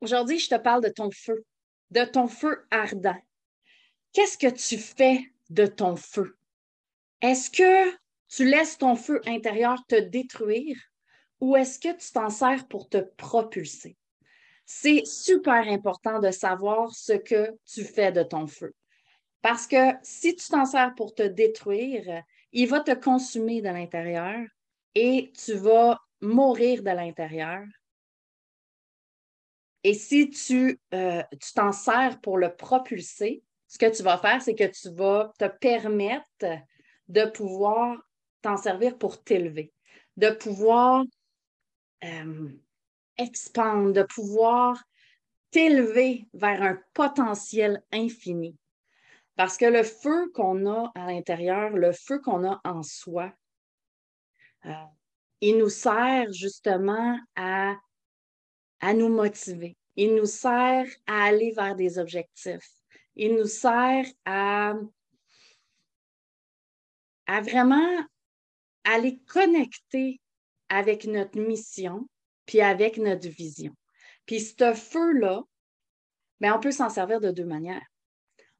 Aujourd'hui, je te parle de ton feu, de ton feu ardent. Qu'est-ce que tu fais de ton feu? Est-ce que tu laisses ton feu intérieur te détruire ou est-ce que tu t'en sers pour te propulser? C'est super important de savoir ce que tu fais de ton feu. Parce que si tu t'en sers pour te détruire, il va te consumer de l'intérieur et tu vas mourir de l'intérieur et si tu euh, tu t'en sers pour le propulser, ce que tu vas faire, c'est que tu vas te permettre de pouvoir t'en servir pour t'élever, de pouvoir euh, expandre, de pouvoir t'élever vers un potentiel infini. Parce que le feu qu'on a à l'intérieur, le feu qu'on a en soi, euh, il nous sert justement à à nous motiver. Il nous sert à aller vers des objectifs. Il nous sert à, à vraiment aller connecter avec notre mission, puis avec notre vision. Puis ce feu-là, ben, on peut s'en servir de deux manières.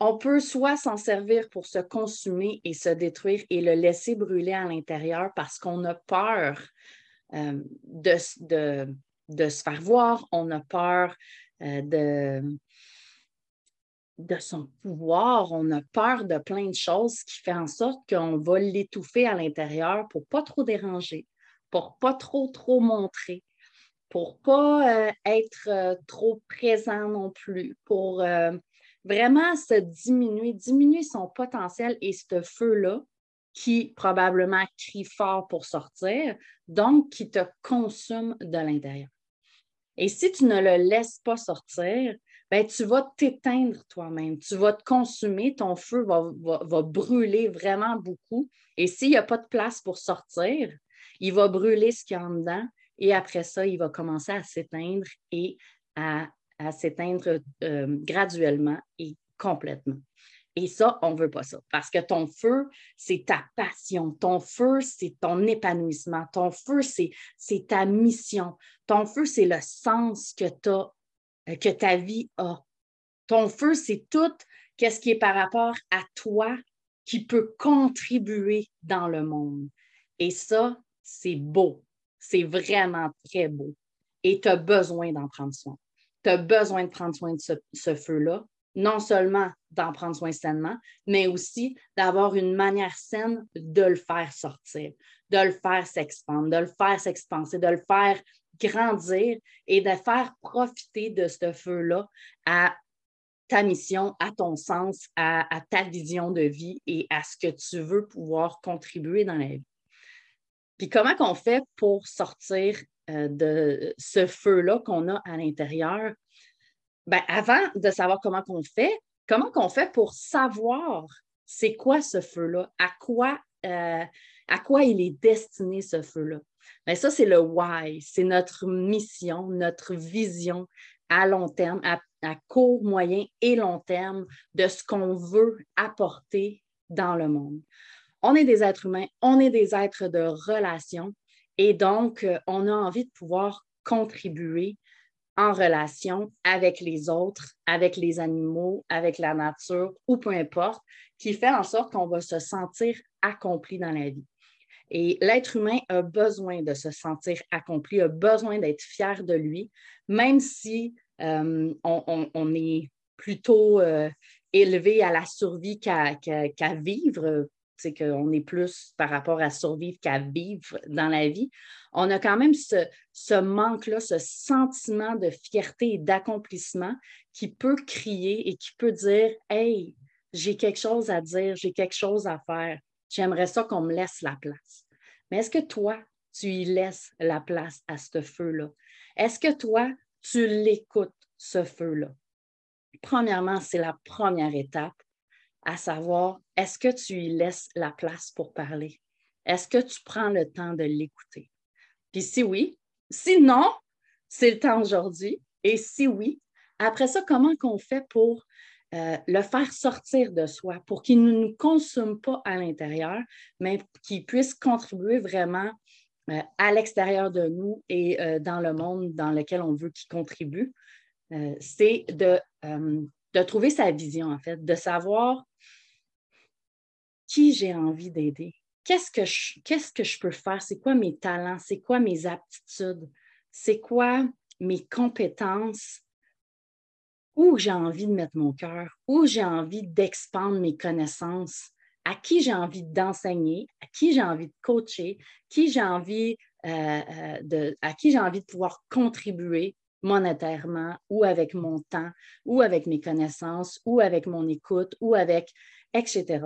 On peut soit s'en servir pour se consumer et se détruire et le laisser brûler à l'intérieur parce qu'on a peur euh, de, de, de se faire voir, on a peur euh, de, son pouvoir, on a peur de plein de choses qui fait en sorte qu'on va l'étouffer à l'intérieur pour pas trop déranger, pour pas trop, trop montrer, pour pas euh, être euh, trop présent non plus, pour vraiment se diminuer, diminuer son potentiel et ce feu-là qui probablement crie fort pour sortir, donc qui te consume de l'intérieur. Et si tu ne le laisses pas sortir, ben, tu vas t'éteindre toi-même, tu vas te consumer, ton feu va, brûler vraiment beaucoup. Et s'il n'y a pas de place pour sortir, il va brûler ce qu'il y a en dedans et après ça, il va commencer à s'éteindre et à, à s'éteindre euh, graduellement et complètement. Et ça, on ne veut pas ça parce que ton feu, c'est ta passion. Ton feu, c'est ton épanouissement. Ton feu, c'est ta mission. Ton feu, c'est le sens que, as, que ta vie a. Ton feu, c'est tout ce qui est par rapport à toi qui peut contribuer dans le monde. Et ça, c'est beau. C'est vraiment très beau. Et tu as besoin d'en prendre soin. Tu as besoin de prendre soin de ce feu-là non seulement d'en prendre soin sainement, mais aussi d'avoir une manière saine de le faire sortir, de le faire s'expandre, de le faire s'expanser, de le faire grandir et de faire profiter de ce feu-là à ta mission, à ton sens, à, ta vision de vie et à ce que tu veux pouvoir contribuer dans la vie. Puis comment qu'on fait pour sortir euh, de ce feu-là qu'on a à l'intérieur? Ben, avant de savoir comment qu'on fait, comment qu'on fait pour savoir c'est quoi ce feu-là, à quoi, euh, à quoi il est destiné ce feu-là? Ben, ça, c'est le why, c'est notre mission, notre vision à long terme, à, à court, moyen et long terme de ce qu'on veut apporter dans le monde. On est des êtres humains, on est des êtres de relation et donc euh, on a envie de pouvoir contribuer en relation avec les autres, avec les animaux, avec la nature ou peu importe, qui fait en sorte qu'on va se sentir accompli dans la vie. Et l'être humain a besoin de se sentir accompli, a besoin d'être fier de lui, même si euh, on, est plutôt euh, élevé à la survie qu'à vivre c'est qu'on est plus par rapport à survivre qu'à vivre dans la vie, on a quand même ce, ce manque-là, ce sentiment de fierté et d'accomplissement qui peut crier et qui peut dire Hey, j'ai quelque chose à dire, j'ai quelque chose à faire, j'aimerais ça qu'on me laisse la place. Mais est-ce que toi, tu y laisses la place à ce feu-là? Est-ce que toi, tu l'écoutes, ce feu-là? Premièrement, c'est la première étape, à savoir, est-ce que tu y laisses la place pour parler? Est-ce que tu prends le temps de l'écouter? Puis si oui, sinon, c'est le temps aujourd'hui. Et si oui, après ça, comment qu'on fait pour euh, le faire sortir de soi, pour qu'il ne nous consume pas à l'intérieur, mais qu'il puisse contribuer vraiment euh, à l'extérieur de nous et euh, dans le monde dans lequel on veut qu'il contribue, c'est de, de trouver sa vision, en fait, de savoir qui j'ai envie d'aider, qu'est-ce que je, peux faire, c'est quoi mes talents, c'est quoi mes aptitudes, c'est quoi mes compétences, où j'ai envie de mettre mon cœur, où j'ai envie d'expandre mes connaissances, à qui j'ai envie d'enseigner, à qui j'ai envie de coacher, euh, euh, à qui j'ai envie de pouvoir contribuer? Monétairement ou avec mon temps ou avec mes connaissances ou avec mon écoute ou avec etc.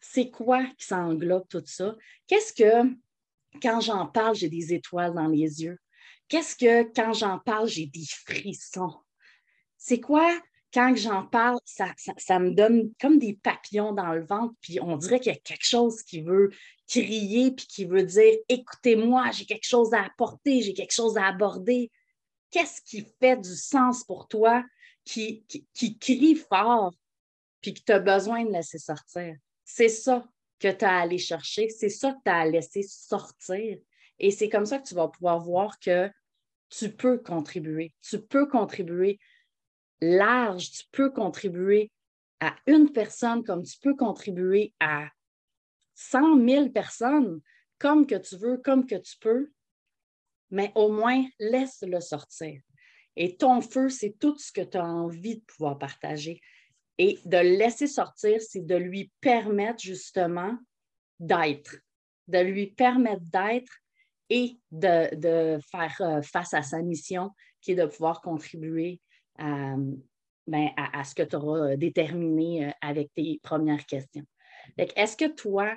C'est quoi qui s'englobe tout ça? Qu'est-ce que, quand j'en parle, j'ai des étoiles dans les yeux? Qu'est-ce que, quand j'en parle, j'ai des frissons? C'est quoi, quand j'en parle, ça, ça, me donne comme des papillons dans le ventre, puis on dirait qu'il y a quelque chose qui veut crier, puis qui veut dire écoutez-moi, j'ai quelque chose à apporter, j'ai quelque chose à aborder. Qu'est-ce qui fait du sens pour toi, qui, qui, crie fort, puis que tu as besoin de laisser sortir? C'est ça que tu as à aller chercher, c'est ça que tu as à laisser sortir. Et c'est comme ça que tu vas pouvoir voir que tu peux contribuer. Tu peux contribuer large, tu peux contribuer à une personne comme tu peux contribuer à 100 000 personnes, comme que tu veux, comme que tu peux, mais au moins laisse-le sortir. Et ton feu, c'est tout ce que tu as envie de pouvoir partager. Et de le laisser sortir, c'est de lui permettre justement d'être, de lui permettre d'être et de, faire euh, face à sa mission qui est de pouvoir contribuer ben, à, à, ce que tu auras euh, déterminé euh, avec tes premières questions. Est-ce que toi,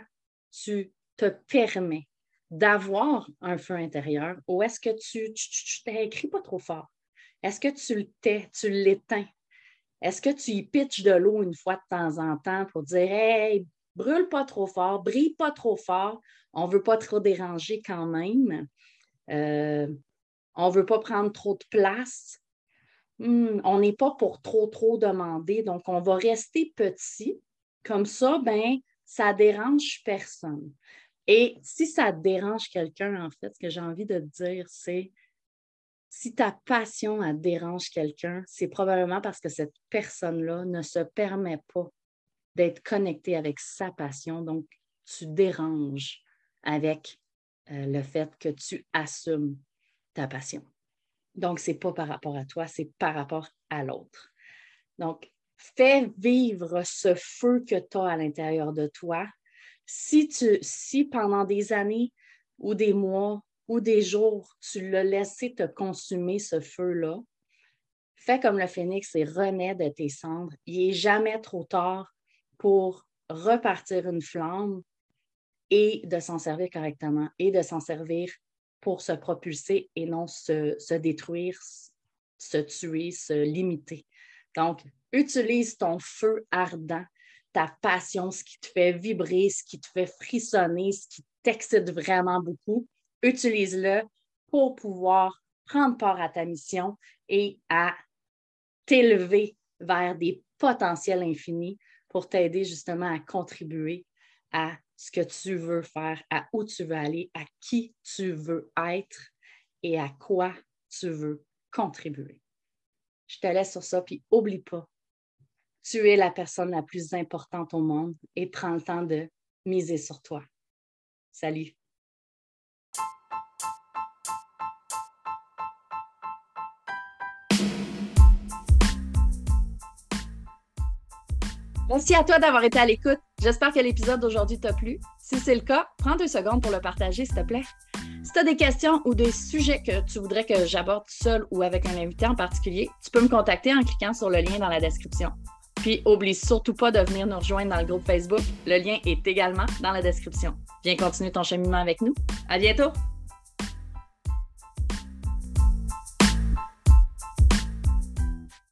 tu te permets d'avoir un feu intérieur ou est-ce que tu, écrit pas trop fort? Est-ce que tu le tais, tu l'éteins? Est-ce que tu y pitches de l'eau une fois de temps en temps pour dire Hey, brûle pas trop fort, brille pas trop fort, on ne veut pas trop déranger quand même, euh, on ne veut pas prendre trop de place, Hmm, on n'est pas pour trop, trop demander, donc on va rester petit. Comme ça, ben, ça dérange personne. Et si ça dérange quelqu'un, en fait, ce que j'ai envie de te dire, c'est si ta passion dérange quelqu'un, c'est probablement parce que cette personne-là ne se permet pas d'être connectée avec sa passion. Donc, tu déranges avec euh, le fait que tu assumes ta passion. Donc, ce n'est pas par rapport à toi, c'est par rapport à l'autre. Donc, fais vivre ce feu que tu as à l'intérieur de toi. Si, tu, si pendant des années ou des mois ou des jours, tu l'as laissé te consumer ce feu-là, fais comme le phénix et renais de tes cendres. Il n'est jamais trop tard pour repartir une flamme et de s'en servir correctement et de s'en servir pour se propulser et non se, détruire, se tuer, se limiter. Donc, utilise ton feu ardent, ta passion, ce qui te fait vibrer, ce qui te fait frissonner, ce qui t'excite vraiment beaucoup. Utilise-le pour pouvoir prendre part à ta mission et à t'élever vers des potentiels infinis pour t'aider justement à contribuer à ce que tu veux faire, à où tu veux aller, à qui tu veux être et à quoi tu veux contribuer. Je te laisse sur ça, puis oublie pas, tu es la personne la plus importante au monde et prends le temps de miser sur toi. Salut. Merci à toi d'avoir été à l'écoute. J'espère que l'épisode d'aujourd'hui t'a plu. Si c'est le cas, prends deux secondes pour le partager, s'il te plaît. Si tu as des questions ou des sujets que tu voudrais que j'aborde seul ou avec un invité en particulier, tu peux me contacter en cliquant sur le lien dans la description. Puis, oublie surtout pas de venir nous rejoindre dans le groupe Facebook. Le lien est également dans la description. Viens continuer ton cheminement avec nous. À bientôt!